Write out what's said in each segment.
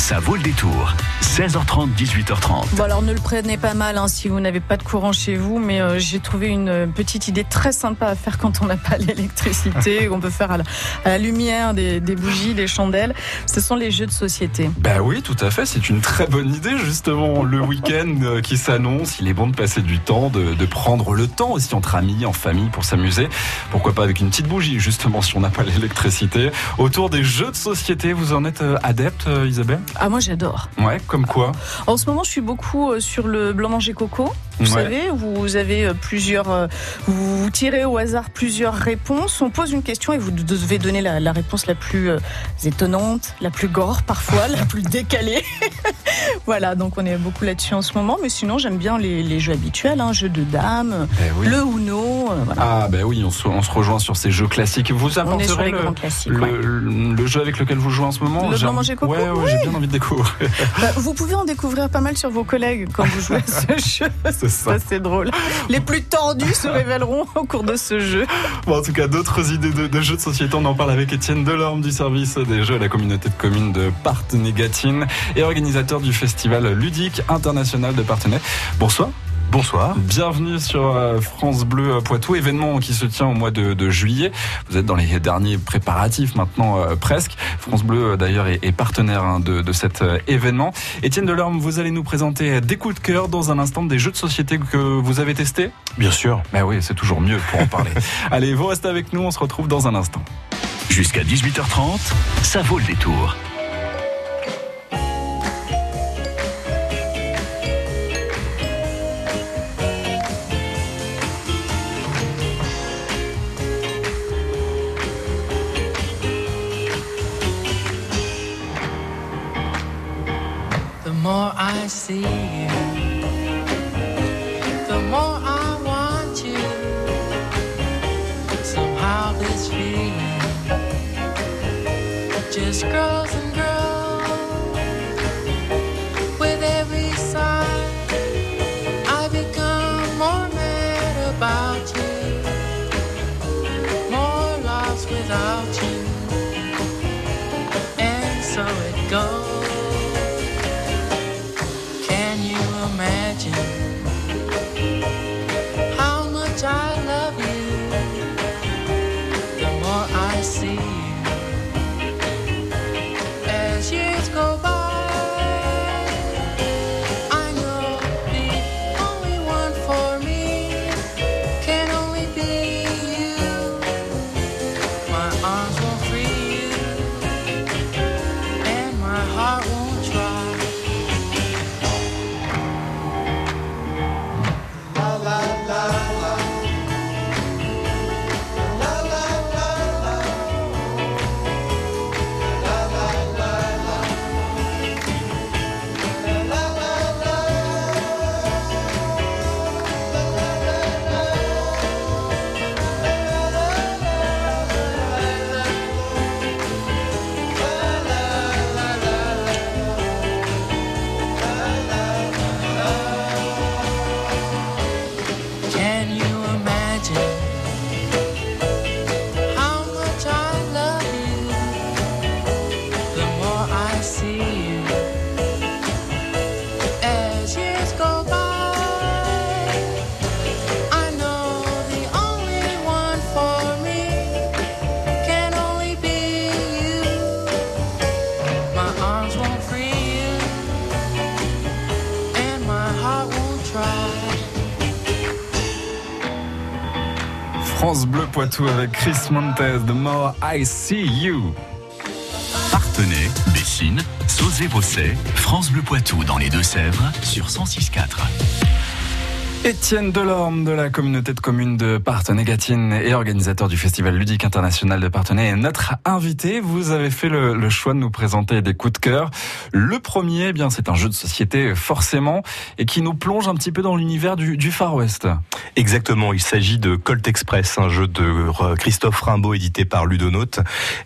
Ça vaut le détour. 16h30, 18h30. Bon alors ne le prenez pas mal hein, si vous n'avez pas de courant chez vous, mais euh, j'ai trouvé une petite idée très sympa à faire quand on n'a pas l'électricité, on peut faire à la, lumière des, bougies, des chandelles. Ce sont les jeux de société. Bah oui, tout à fait, c'est une très bonne idée justement. Le week-end euh, qui s'annonce, il est bon de passer du temps, de, de prendre le temps aussi entre amis, en famille pour s'amuser. Pourquoi pas avec une petite bougie justement si on n'a pas l'électricité. Autour des jeux de société, vous en êtes euh, adepte Isabelle? Ah moi j'adore. Ouais, comme quoi En ce moment, je suis beaucoup euh, sur le blanc manger coco. Vous savez, vous avez euh, plusieurs, euh, vous tirez au hasard plusieurs réponses. On pose une question et vous devez donner la, réponse la plus étonnante, la plus gore parfois, la plus décalée. Voilà, donc on est beaucoup là-dessus en ce moment. Mais sinon, j'aime bien les, jeux habituels, hein, jeux de dames, eh le Uno. Ah ben oui, on se, rejoint sur ces jeux classiques. Vous les le, grands classiques, le, jeu avec lequel vous jouez en ce moment Le blanc manger coco. Ouais, j'ai bien envie de découvrir. Bah, vous pouvez en découvrir pas mal sur vos collègues quand vous jouez à ce jeu. C'est ça. C'est drôle. Les plus tordus se révéleront au cours de ce jeu. Bon, en tout cas, d'autres idées de, jeux de société, on en parle avec Étienne Delorme du service des jeux à la communauté de communes de Partenay-Gatine et organisateur du festival ludique international de Partenay. Bonsoir. Bonsoir. Bienvenue sur euh, France Bleu euh, Poitou, événement qui se tient au mois de, juillet. Vous êtes dans les derniers préparatifs maintenant euh, presque. France Bleu d'ailleurs est, partenaire hein, de, cet événement. Étienne Delorme, vous allez nous présenter des coups de cœur dans un instant des jeux de société que vous avez testés Bien sûr. Ben oui, c'est toujours mieux pour en parler. allez, vous restez avec nous, on se retrouve dans un instant. Jusqu'à 18h30, ça vaut le détour. Just girls and girls. France Bleu Poitou avec Chris Montez, The More I See You. Partenay, Bessines, Sauzé-Bosset, France Bleu Poitou dans les Deux-Sèvres sur 106.4. Étienne Delorme de la communauté de communes de Partenay-Gatine et organisateur du Festival ludique international de Partenay est notre invité. Vous avez fait le, choix de nous présenter des coups de cœur. Le premier, eh bien, c'est un jeu de société forcément et qui nous plonge un petit peu dans l'univers du, Far West. Exactement, il s'agit de Colt Express, un jeu de Christophe Rimbaud édité par Ludonote,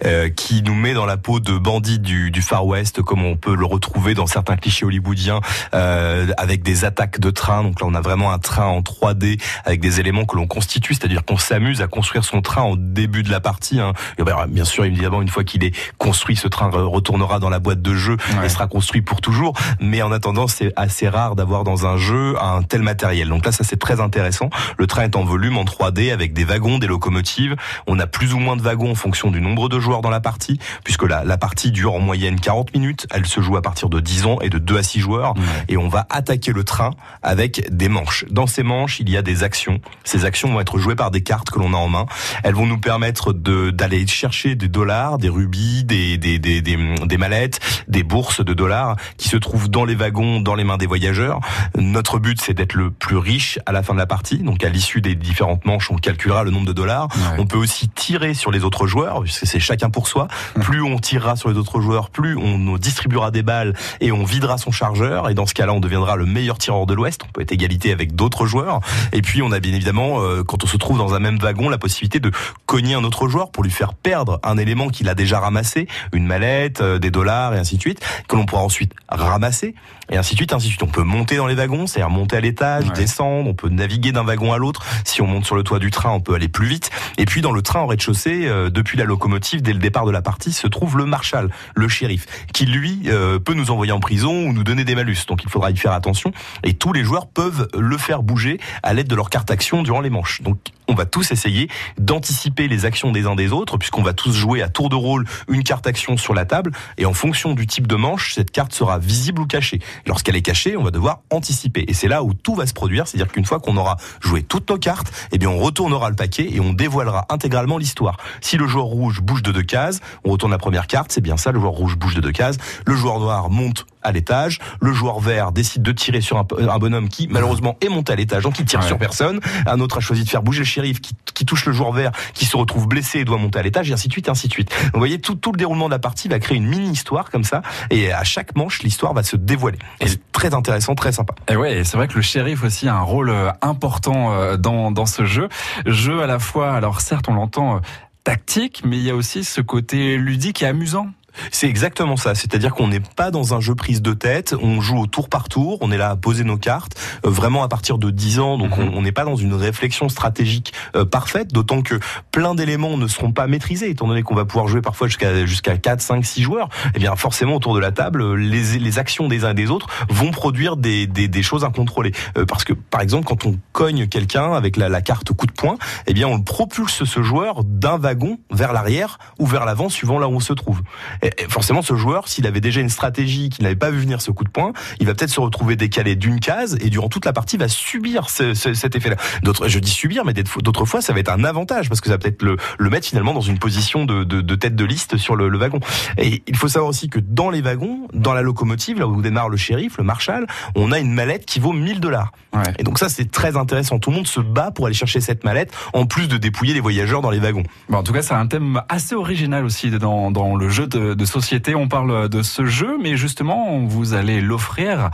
euh, qui nous met dans la peau de bandits du, Far West, comme on peut le retrouver dans certains clichés hollywoodiens, euh, avec des attaques de train. Donc là, on a vraiment un train en 3D avec des éléments que l'on constitue, c'est-à-dire qu'on s'amuse à construire son train en début de la partie. hein. Et ben, bien sûr, évidemment, une fois qu'il est construit, ce train re- retournera dans la boîte de jeu Ouais. et sera construit pour toujours. Mais en attendant, c'est assez rare d'avoir dans un jeu un tel matériel. Donc là, ça c'est très intéressant. Le train est en volume, en 3D, avec des wagons, des locomotives. On a plus ou moins de wagons en fonction du nombre de joueurs dans la partie, puisque la, la partie dure en moyenne 40 minutes. Elle se joue à partir de 10 ans et de 2 à 6 joueurs. Et on va attaquer le train avec des manches. Dans ces manches, il y a des actions. Ces actions vont être jouées par des cartes que l'on a en main. Elles vont nous permettre de d'aller chercher des dollars, des rubis, des, des, des, des, des mallettes, des bourses de dollars qui se trouvent dans les wagons, dans les mains des voyageurs. Notre but, c'est d'être le plus riche à la fin de la partie. Donc, à l'issue des différentes manches, on calculera le nombre de dollars. Ouais. On peut aussi tirer sur les autres joueurs, puisque c'est chacun pour soi. Plus on tirera sur les autres joueurs, plus on distribuera des balles et on videra son chargeur. Et dans ce cas-là, on deviendra le meilleur tireur de l'Ouest. On peut être égalité avec d'autres joueurs. Et puis, on a bien évidemment, euh, quand on se trouve dans un même wagon, la possibilité de cogner un autre joueur pour lui faire perdre un élément qu'il a déjà ramassé, une mallette, euh, des dollars et ainsi de suite, que l'on pourra ensuite ramasser et ainsi de suite, ainsi de suite. On peut monter dans les wagons, c'est-à-dire monter à l'étage, Ouais. descendre, on peut naviguer d'un wagon à l'autre. Si on monte sur le toit du train, on peut aller plus vite. Et puis dans le train au rez-de-chaussée, euh, depuis la locomotive, dès le départ de la partie, se trouve le marshal, le shérif, qui lui euh, peut nous envoyer en prison ou nous donner des malus. Donc il faudra y faire attention. Et tous les joueurs peuvent le faire bouger à l'aide de leur carte action durant les manches. Donc on va tous essayer d'anticiper les actions des uns des autres, puisqu'on va tous jouer à tour de rôle une carte action sur la table, et en fonction du type de manche, cette carte sera visible ou cachée. Lorsqu'elle est cachée, on va devoir anticiper. Et c'est là où tout va se produire, c'est-à-dire qu'une fois qu'on aura joué toutes nos cartes, eh bien on retournera le paquet et on dévoilera intégralement l'histoire. Si le joueur rouge bouge de deux cases, on retourne la première carte, c'est bien ça, le joueur rouge bouge de deux cases, le joueur noir monte à l'étage, le joueur vert décide de tirer sur un, un bonhomme qui malheureusement est monté à l'étage, donc il tire Ouais. sur personne, un autre a choisi de faire bouger le shérif qui, qui touche le joueur vert, qui se retrouve blessé et doit monter à l'étage, et ainsi de suite, et ainsi de suite. Donc, vous voyez, tout, tout le déroulement de la partie va créer une mini-histoire comme ça, et à chaque manche, l'histoire va se dévoiler. Et c'est très intéressant, très sympa. Et ouais, c'est vrai que le shérif aussi a un rôle euh, important euh, dans, dans ce jeu. Jeu à la fois, alors certes, on l'entend euh, tactique, mais il y a aussi ce côté ludique et amusant. C'est exactement ça. C'est-à-dire qu'on n'est pas dans un jeu prise de tête. On joue au tour par tour. On est là à poser nos cartes. euh, vraiment à partir de 10 ans. Donc Mhm. on n'est pas dans une réflexion stratégique euh, parfaite. D'autant que plein d'éléments ne seront pas maîtrisés. Étant donné qu'on va pouvoir jouer parfois jusqu'à jusqu'à 4, 5, 6 joueurs. Eh bien forcément autour de la table, les, les actions des uns et des autres vont produire des, des, des choses incontrôlées. Euh, parce que par exemple quand on cogne quelqu'un avec la, la carte coup de poing, eh bien on propulse ce joueur d'un wagon vers l'arrière ou vers l'avant suivant là où on se trouve. Et, forcément, ce joueur, s'il avait déjà une stratégie, qu'il n'avait pas vu venir ce coup de poing, il va peut-être se retrouver décalé d'une case et durant toute la partie va subir ce- ce- cet effet-là. D'autres, je dis subir, mais d'autres d'autres fois, ça va être un avantage parce que ça va peut-être le, le mettre finalement dans une position de, de, de tête de liste sur le, le wagon. Et il faut savoir aussi que dans les wagons, dans la locomotive, là où démarre le shérif, le marshal, on a une mallette qui vaut 1000 dollars. Ouais. Et donc ça, c'est très intéressant. Tout le monde se bat pour aller chercher cette mallette, en plus de dépouiller les voyageurs dans les wagons. Bon, en tout cas, c'est un thème assez original aussi dans, dans le jeu de, de société. On parle de ce jeu, mais justement, vous allez l'offrir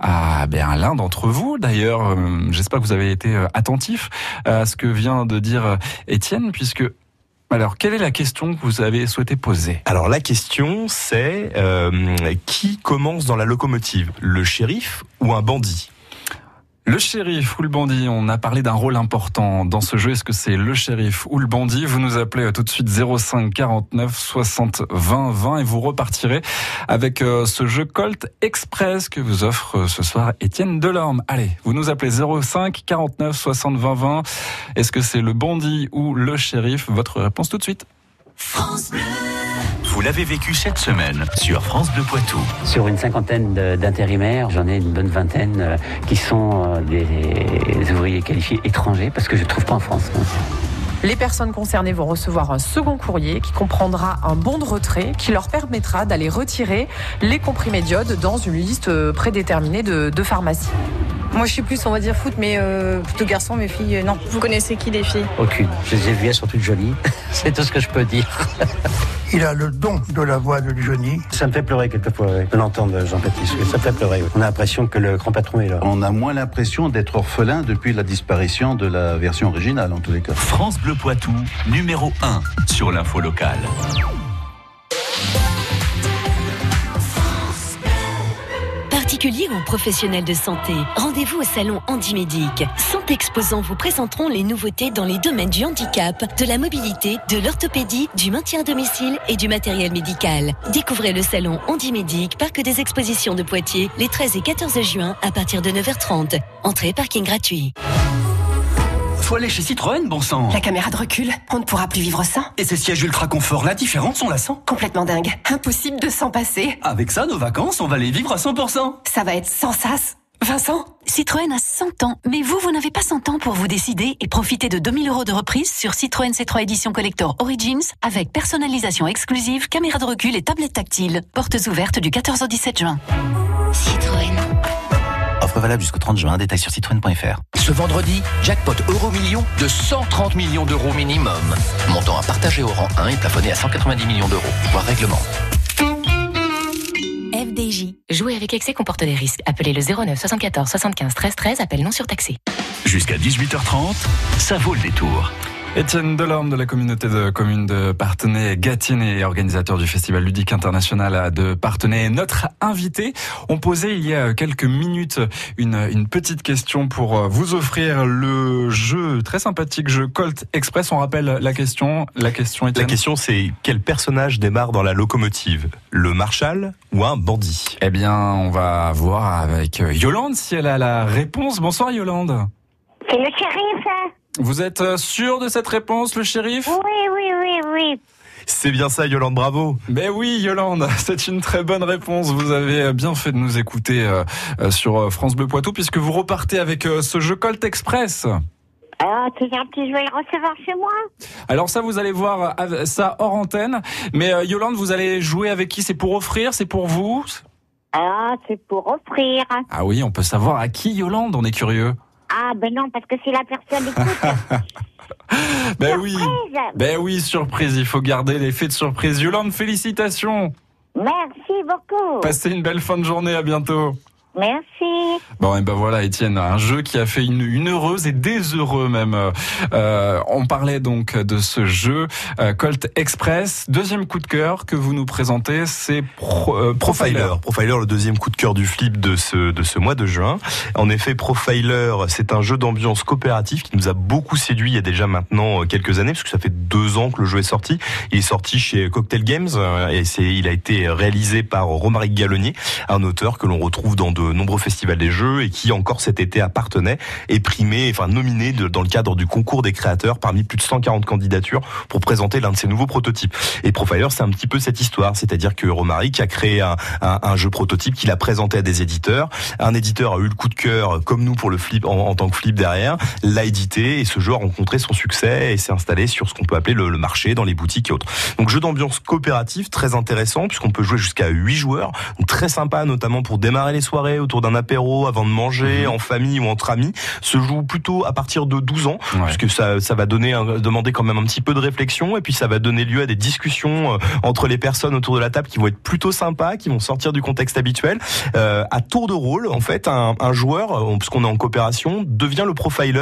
à, ben, l'un d'entre vous. D'ailleurs, euh, j'espère que vous avez été euh, attentif à ce que vient de dire euh, Étienne, puisque alors, quelle est la question que vous avez souhaité poser? Alors la question, c'est qui commence dans la locomotive, le shérif ou un bandit? Le shérif ou le bandit, on a parlé d'un rôle important dans ce jeu. Est-ce que c'est le shérif ou le bandit? Vous nous appelez tout de suite 05 49 60 20 20 et vous repartirez avec euh, ce jeu Colt Express que vous offre euh, ce soir Étienne Delorme. Allez, vous nous appelez 05 49 60 20 20. Est-ce que c'est le bandit ou le shérif? Votre réponse tout de suite. Vous l'avez vécu cette semaine sur France Bleu Poitou. Sur une cinquantaine d'intérimaires, j'en ai une bonne vingtaine euh, qui sont euh, des ouvriers qualifiés étrangers parce que je ne trouve pas en France. Les personnes concernées vont recevoir un second courrier qui comprendra un bon de retrait qui leur permettra d'aller retirer les comprimés d'iode dans une liste euh, prédéterminée de, de pharmacies. Moi, je suis plus, on va dire, foot, mais euh, plutôt garçon, mes filles, euh, non. Vous connaissez qui les filles? Aucune. Je les ai vues, elles sont toutes jolies. C'est tout ce que je peux dire. Il a le don de la voix de Johnny. Ça me fait pleurer quelquefois ouais, de l'entendre, Jean-Baptiste. Ça me fait pleurer. ouais. On a l'impression que le grand patron est là. On a moins l'impression d'être orphelin depuis la disparition de la version originale, en tous les cas. France Bleu Poitou, numéro 1 sur l'info locale. Particuliers ou professionnels de santé, rendez-vous au salon Handimédic. 100 exposants vous présenteront les nouveautés dans les domaines du handicap, de la mobilité, de l'orthopédie, du maintien à domicile et du matériel médical. Découvrez le salon Handimédic, parc des expositions de Poitiers, les 13 et 14 juin à partir de 9h30. Entrée parking gratuit. Faut aller chez Citroën, bon sang. La caméra de recul, on ne pourra plus vivre sans. Et ces sièges ultra confort, la différence, on la sent. Complètement dingue. Impossible de s'en passer. Avec ça, nos vacances, on va les vivre à 100%. Ça va être sans sas. Vincent? Citroën a 100 ans, mais vous, vous n'avez pas 100 ans pour vous décider et profiter de 2000 euros de reprise sur Citroën C3 Edition Collector Origins avec personnalisation exclusive, caméra de recul et tablette tactile. Portes ouvertes du 14 au 17 juin. Citroën. Valable jusqu'au 30 juin, détail sur citroën.fr. Ce vendredi, jackpot euro million de 130 millions d'euros minimum. Montant à partager au rang 1 et plafonné à 190 millions d'euros. Voir règlement. FDJ. Jouer avec excès comporte des risques. Appelez le 09 74 75 13 13. Appel non surtaxé. Jusqu'à 18h30, ça vaut le détour. Étienne Delorme de la communauté de communes de Partenay Gatine et organisateur du Festival ludique international de Partenay. Notre invité, on posait il y a quelques minutes une, une petite question pour vous offrir le jeu, très sympathique jeu Colt Express. On rappelle la question. La question, Étienne. La question, c'est quel personnage démarre dans la locomotive? Le Marshal ou un bandit? Eh bien, on va voir avec Yolande si elle a la réponse. Bonsoir Yolande. C'est le shérif. Vous êtes sûr de cette réponse, le shérif? Oui, oui, oui, oui. C'est bien ça, Yolande, bravo. Mais oui, Yolande, c'est une très bonne réponse. Vous avez bien fait de nous écouter euh, sur France Bleu Poitou, puisque vous repartez avec euh, ce jeu Colt Express. Ah, c'est gentil, je vais le recevoir chez moi. Alors ça, vous allez voir euh, ça hors antenne. Mais Yolande, vous allez jouer avec qui? C'est pour offrir C'est pour vous? Ah, c'est pour offrir. Ah oui, on peut savoir à qui, Yolande? On est curieux. Ah ben non, parce que si la personne écoute. ben oui, ben oui, surprise. Il faut garder l'effet de surprise. Yolande, félicitations. Merci beaucoup. Passez une belle fin de journée. À bientôt. Merci. Bon, et ben voilà, Étienne, un jeu qui a fait une, une heureuse et des heureux même. Euh, on parlait donc de ce jeu euh, Colt Express. Deuxième coup de cœur que vous nous présentez, c'est Pro, euh, Profiler. Profiler. Profiler, le deuxième coup de cœur du flip de ce de ce mois de juin. En effet, Profiler, c'est un jeu d'ambiance coopérative qui nous a beaucoup séduit il y a déjà maintenant quelques années, parce que ça fait deux ans que le jeu est sorti. Il est sorti chez Cocktail Games et c'est il a été réalisé par Romaric Gallonnier, un auteur que l'on retrouve dans de nombreux festivals des jeux et qui encore cet été appartenait et primé, enfin nominé dans le cadre du concours des créateurs parmi plus de 140 candidatures pour présenter l'un de ses nouveaux prototypes. Et Profiler, c'est un petit peu cette histoire, c'est-à-dire que Romaric a créé un, jeu prototype qu'il a présenté à des éditeurs. Un éditeur a eu le coup de cœur, comme nous pour le flip en, tant que flip derrière, l'a édité et ce jeu a rencontré son succès et s'est installé sur ce qu'on peut appeler le, le, marché dans les boutiques et autres. Donc jeu d'ambiance coopérative très intéressant puisqu'on peut jouer jusqu'à 8 joueurs, très sympa notamment pour démarrer les soirées autour d'un apéro avant de manger, mmh. en famille ou entre amis, se joue plutôt à partir de 12 ans, ouais. puisque ça, ça va donner, demander quand même un petit peu de réflexion, et puis ça va donner lieu à des discussions euh, entre les personnes autour de la table qui vont être plutôt sympas, qui vont sortir du contexte habituel. Euh, à tour de rôle, en fait, un, un joueur, puisqu'on est en coopération, devient le profiler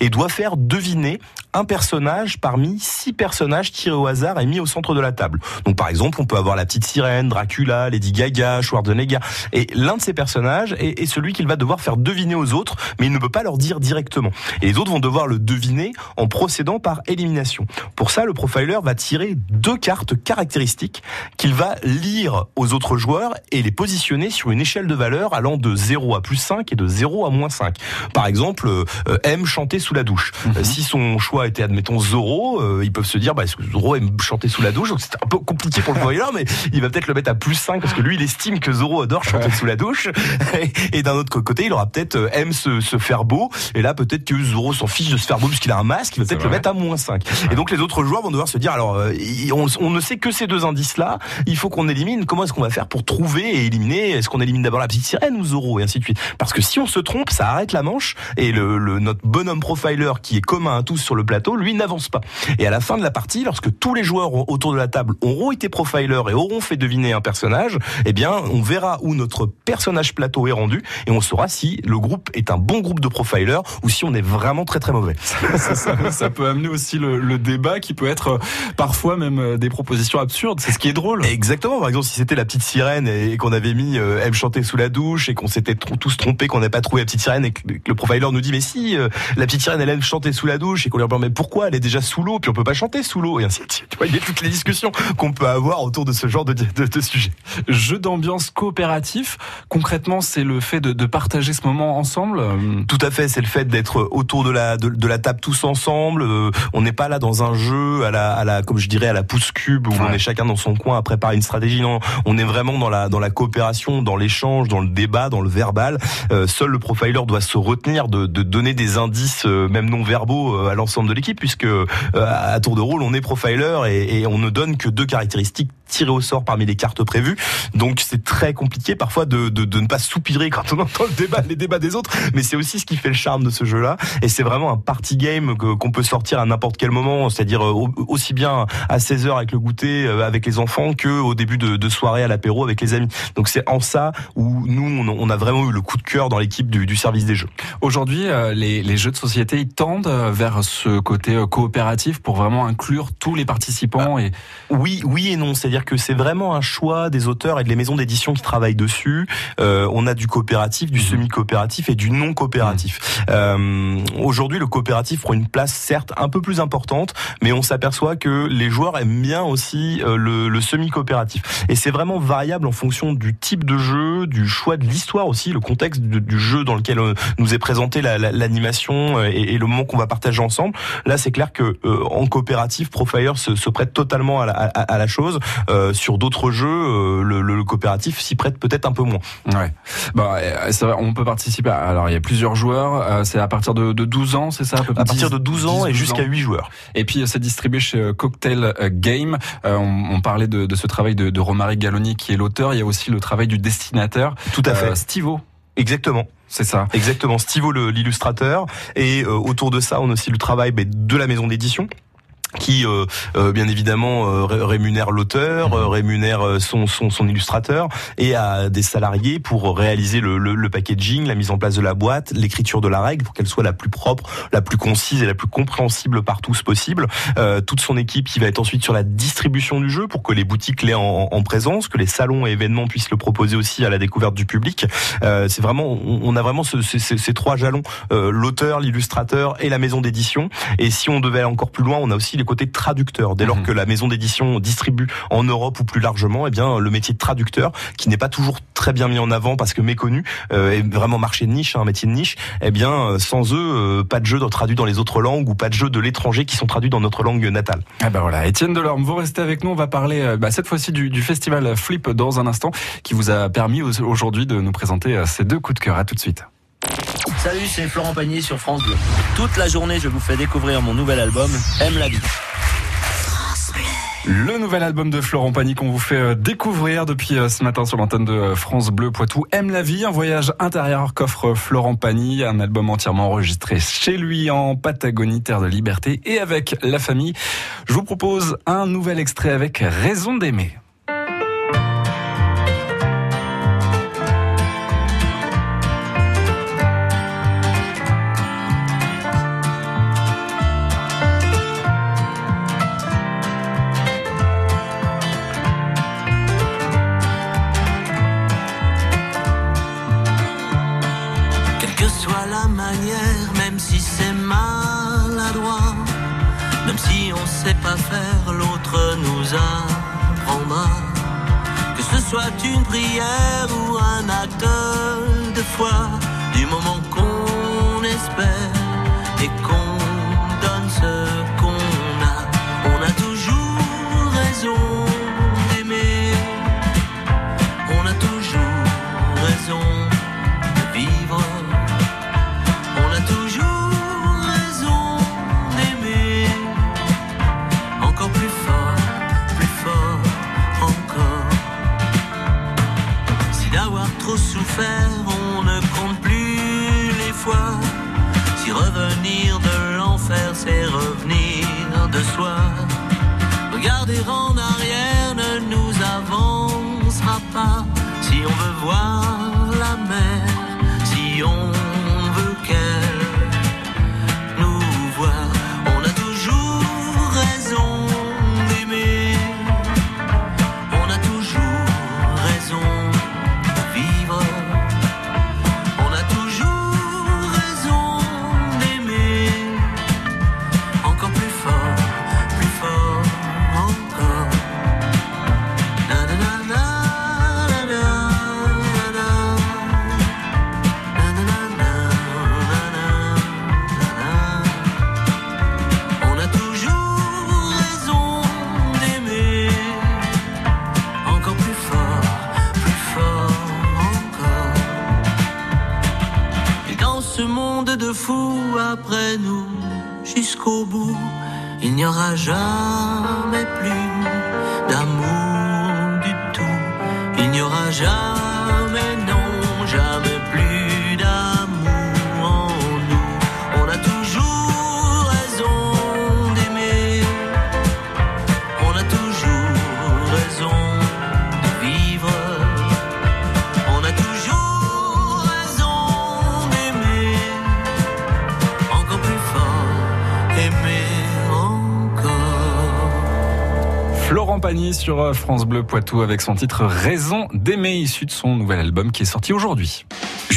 et doit faire deviner un personnage parmi six personnages tirés au hasard et mis au centre de la table. Donc par exemple, on peut avoir la petite sirène, Dracula, Lady Gaga, Schwarzenegger, et l'un de ces personnages est, est celui qu'il va devoir faire deviner aux autres, mais il ne peut pas leur dire directement. Et les autres vont devoir le deviner en procédant par élimination. Pour ça, le profiler va tirer deux cartes caractéristiques qu'il va lire aux autres joueurs et les positionner sur une échelle de valeur allant de 0 à plus 5 et de 0 à moins 5. Par exemple, euh, aime chanter sous la douche. Mm -hmm. Si son choix était, admettons, Zoro, euh, ils peuvent se dire, bah, Zoro aime chanter sous la douche, donc c'est un peu compliqué pour le profiler, mais il va peut-être le mettre à plus 5 parce que lui, il estime que Zoro adore chanter sous la douche. Et d'un autre côté, il aura peut-être euh, aime se, se, faire beau. Et là, peut-être que Zoro s'en fiche de se faire beau puisqu'il a un masque. Il va peut-être le mettre à moins 5. Et donc, les autres joueurs vont devoir se dire, alors, euh, on, on, ne sait que ces deux indices-là. Il faut qu'on élimine. Comment est-ce qu'on va faire pour trouver et éliminer? Est-ce qu'on élimine d'abord la petite sirène ou Zoro? Et ainsi de suite. Parce que si on se trompe, ça arrête la manche. Et le, le notre bonhomme profiler qui est commun à tous sur le plateau, lui, n'avance pas. Et à la fin de la partie, lorsque tous les joueurs autour de la table auront été profiler et auront fait deviner un personnage, eh bien, on verra où notre personnage plateau est rendu et on saura si le groupe est un bon groupe de profilers ou si on est vraiment très très mauvais. ça, ça- ça peut amener aussi le, le débat qui peut être euh, parfois même euh, des propositions absurdes. C'est ce qui est drôle. Exactement. Par exemple, si c'était la petite sirène et qu'on avait mis euh, elle chanter sous la douche et qu'on s'était tr- tous trompés, qu'on n'avait pas trouvé la petite sirène et que que le profiler nous dit mais si euh, la petite sirène elle aime chanter sous la douche et qu'on lui demande mais pourquoi? Elle est déjà sous l'eau puis on peut pas chanter sous l'eau et ainsi de suite. Tu vois, il y a toutes les discussions qu'on peut avoir autour de ce genre de, de, de sujet. Jeu d'ambiance coopératif. Concrètement, c'est le fait de, de partager ce moment ensemble. euh, Tout à fait, c'est le fait d'être autour de la de, de la table tous ensemble. Euh, on n'est pas là dans un jeu à la à la comme je dirais à la pouce cube où on est chacun dans son coin à préparer une stratégie. Non, on est vraiment dans la dans la coopération, dans l'échange, dans le débat, dans le verbal. Euh, seul le profiler doit se retenir de, de donner des indices euh, même non verbaux euh, à l'ensemble de l'équipe puisque euh, à tour de rôle on est profiler et, et on ne donne que deux caractéristiques tirées au sort parmi les cartes prévues. Donc c'est très compliqué parfois de, de, de ne pas soupirer quand on entend le débat, les débats des autres, mais c'est aussi ce qui fait le charme de ce jeu-là. Et c'est vraiment un party game qu'on peut sortir à n'importe quel moment, c'est-à-dire euh, au- aussi bien à 16h avec le goûter euh, avec les enfants que au début de, de soirée à l'apéro avec les amis. Donc c'est en ça où nous on, a vraiment eu le coup de cœur dans l'équipe du, du service des jeux. Aujourd'hui, euh, les, les jeux de société ils tendent vers ce côté coopératif pour vraiment inclure tous les participants et Oui, oui et non. C'est-à-dire que c'est vraiment un choix des auteurs et de les maisons d'édition qui travaillent dessus. Euh, on a du coopératif, du semi-coopératif et du non coopératif. Euh, Aujourd'hui, le coopératif prend une place certes un peu plus importante, mais on s'aperçoit que les joueurs aiment bien aussi euh, le, le semi-coopératif. Et c'est vraiment variable en fonction du type de jeu, du choix de l'histoire aussi, le contexte du, du jeu dans lequel euh, nous est présenté la- la- l'animation euh, et, et le moment qu'on va partager ensemble. Là, c'est clair que euh, en coopératif, Profire se, se prête totalement à la, à- à la chose. Euh, sur d'autres jeux, euh, le, le coopératif s'y prête peut-être un peu moins. Ouais. Bah, euh, vrai, on peut participer. à- Alors, il y a plusieurs joueurs. euh, C'est à partir de, de 12 ans, c'est ça peu À partir de 10, 12 ans et 10, jusqu'à 12 ans. 8 joueurs. Et puis, c'est distribué chez Cocktail Game. On, on parlait de, de ce travail de, de Romaric Galloni qui est l'auteur. Il y a aussi le travail du destinateur. Tout à fait. Stivo. Exactement. C'est ça. Exactement. Stivo l'illustrateur. Et autour de ça, on a aussi le travail de la maison d'édition qui euh, euh, bien évidemment euh, ré- rémunère l'auteur, euh, rémunère euh, son, son, son illustrateur et à des salariés pour réaliser le, le, le packaging, la mise en place de la boîte, l'écriture de la règle pour qu'elle soit la plus propre, la plus concise et la plus compréhensible par tous possible. Euh, toute son équipe qui va être ensuite sur la distribution du jeu pour que les boutiques l'aient en, en présence, que les salons et événements puissent le proposer aussi à la découverte du public. C'est vraiment, on, a vraiment ce- ce- ces, trois jalons l'auteur, l'illustrateur et la maison d'édition. Et si on devait aller encore plus loin, on a aussi les côtés traducteurs. Dès lors que la maison d'édition distribue en Europe ou plus largement, eh bien le métier de traducteur, qui n'est pas toujours très bien mis en avant parce que méconnu, euh, est vraiment marché de niche, un métier de niche. Eh bien, euh, sans eux, euh, pas de jeux traduits dans les autres langues ou pas de jeux de l'étranger qui sont traduits dans notre langue natale. Ah bah voilà, Étienne Delorme, vous restez avec nous. On va parler bah, cette fois-ci du, du festival Flip dans un instant, qui vous a permis au- aujourd'hui de nous présenter ces deux coups de cœur. À tout de suite. Salut, c'est Florent Pagny sur France Bleu. Toute la journée, je vous fais découvrir mon nouvel album, Aime la vie. Le nouvel album de Florent Pagny qu'on vous fait euh, découvrir depuis euh, ce matin sur l'antenne de euh, France Bleu Poitou. Aime la vie, un voyage intérieur qu'offre Florent Pagny, un album entièrement enregistré chez lui en Patagonie, terre de liberté et avec la famille. Je vous propose un nouvel extrait avec Raison d'aimer. Soit une prière ou un acte de foi, du moment qu'on espère et qu'on Sur euh, France Bleu Poitou avec son titre Raison d'aimer, issu de son nouvel album qui est sorti aujourd'hui.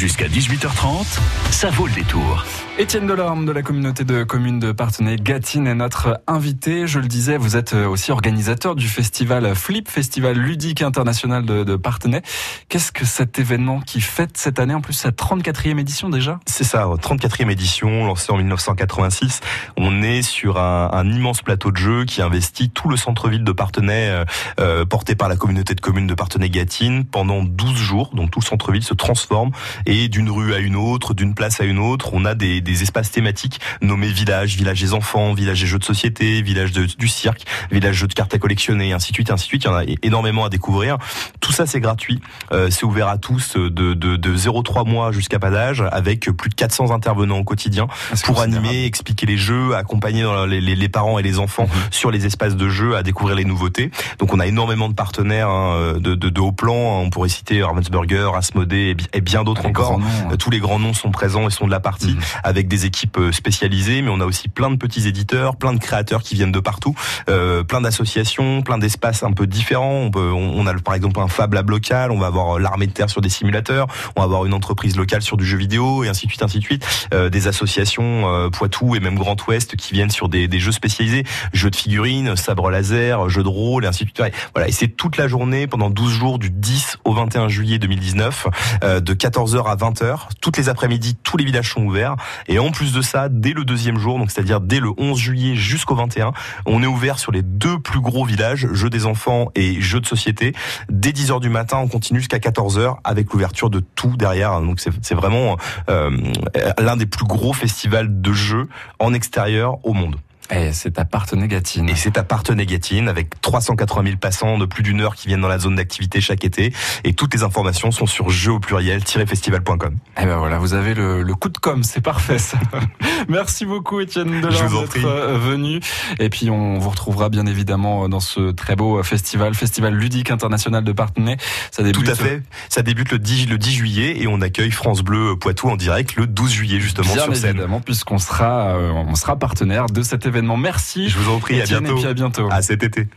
Jusqu'à 18h30, ça vaut le détour. Étienne Delorme de la communauté de communes de Partenay Gatine est notre invité. Je le disais, vous êtes euh, aussi organisateur du festival Flip, festival ludique international de, de Partenay. Qu'est-ce que cet événement qui fête cette année, en plus sa 34e édition déjà C'est ça, 34e édition, lancée en 1986. On est sur un, un immense plateau de jeu qui investit tout le centre-ville de Partenay, euh, euh, porté par la communauté de communes de Partenay-Gatine, pendant 12 jours. Donc tout le centre-ville se transforme et d'une rue à une autre, d'une place à une autre, on a des, des espaces thématiques nommés villages, village des enfants, village des jeux de société, village de- du cirque, village jeux de cartes à collectionner, ainsi de suite, ainsi de suite. Il y en a énormément à découvrir. Tout ça, c'est gratuit. Euh, c'est ouvert à tous de, de, de 0,3 mois jusqu'à pas d'âge, avec plus de 400 intervenants au quotidien pour animer, expliquer les jeux, accompagner les, les- les parents et les enfants sur les espaces de jeu, à découvrir les nouveautés. Donc on a énormément de partenaires hein, de, de, de haut plan. On pourrait citer Ravensburger, Asmodée et, bi- et bien d'autres Les encore. grands noms, hein. Euh, Tous les grands noms sont présents et sont de la partie avec des équipes euh, spécialisées, mais on a aussi plein de petits éditeurs, plein de créateurs qui viennent de partout, euh, plein d'associations, plein d'espaces un peu différents. On, peut, on, on a par exemple un Fab Lab local, on va avoir euh, l'armée de terre sur des simulateurs, on va avoir une entreprise locale sur du jeu vidéo et ainsi de suite, ainsi de suite. Euh, des associations euh, Poitou et même Grand Ouest qui viennent sur des, des jeux spécialisés, jeux de figurines, sabre laser, jeux de rôle et ainsi de suite. Voilà, et c'est toute la journée pendant 12 jours du 10 au 21 juillet 2019, euh, de 14h à 20h. Toutes les après-midi, tous les villages sont ouverts. Et en plus de ça, dès le deuxième jour, donc c'est-à-dire dès le 11 juillet jusqu'au 21, on est ouvert sur les deux plus gros villages, jeux des enfants et jeux de société. Dès 10h du matin, on continue jusqu'à 14h avec l'ouverture de tout derrière. Donc c'est vraiment euh, l'un des plus gros festivals de jeux en extérieur au monde. Et c'est à Partenay-Gatine. Et c'est à Partenay-Gatine avec 380 000 passants de plus d'une heure qui viennent dans la zone d'activité chaque été. Et toutes les informations sont sur jeux au pluriel-festival.com. Eh ben voilà, vous avez le, le coup de com, c'est parfait ça. Merci beaucoup Étienne en d'être euh, venu. Et puis on vous retrouvera bien évidemment dans ce très beau festival, Festival ludique international de Partenay. Ça débute Tout à fait. Ça débute le 10, le 10 juillet et on accueille France Bleu Poitou en direct le 12 juillet justement Bien sur scène. évidemment, puisqu'on sera, euh, on sera partenaire de cet événement. Merci. Je vous en prie, à Étienne, bientôt. Et puis à bientôt. À cet été.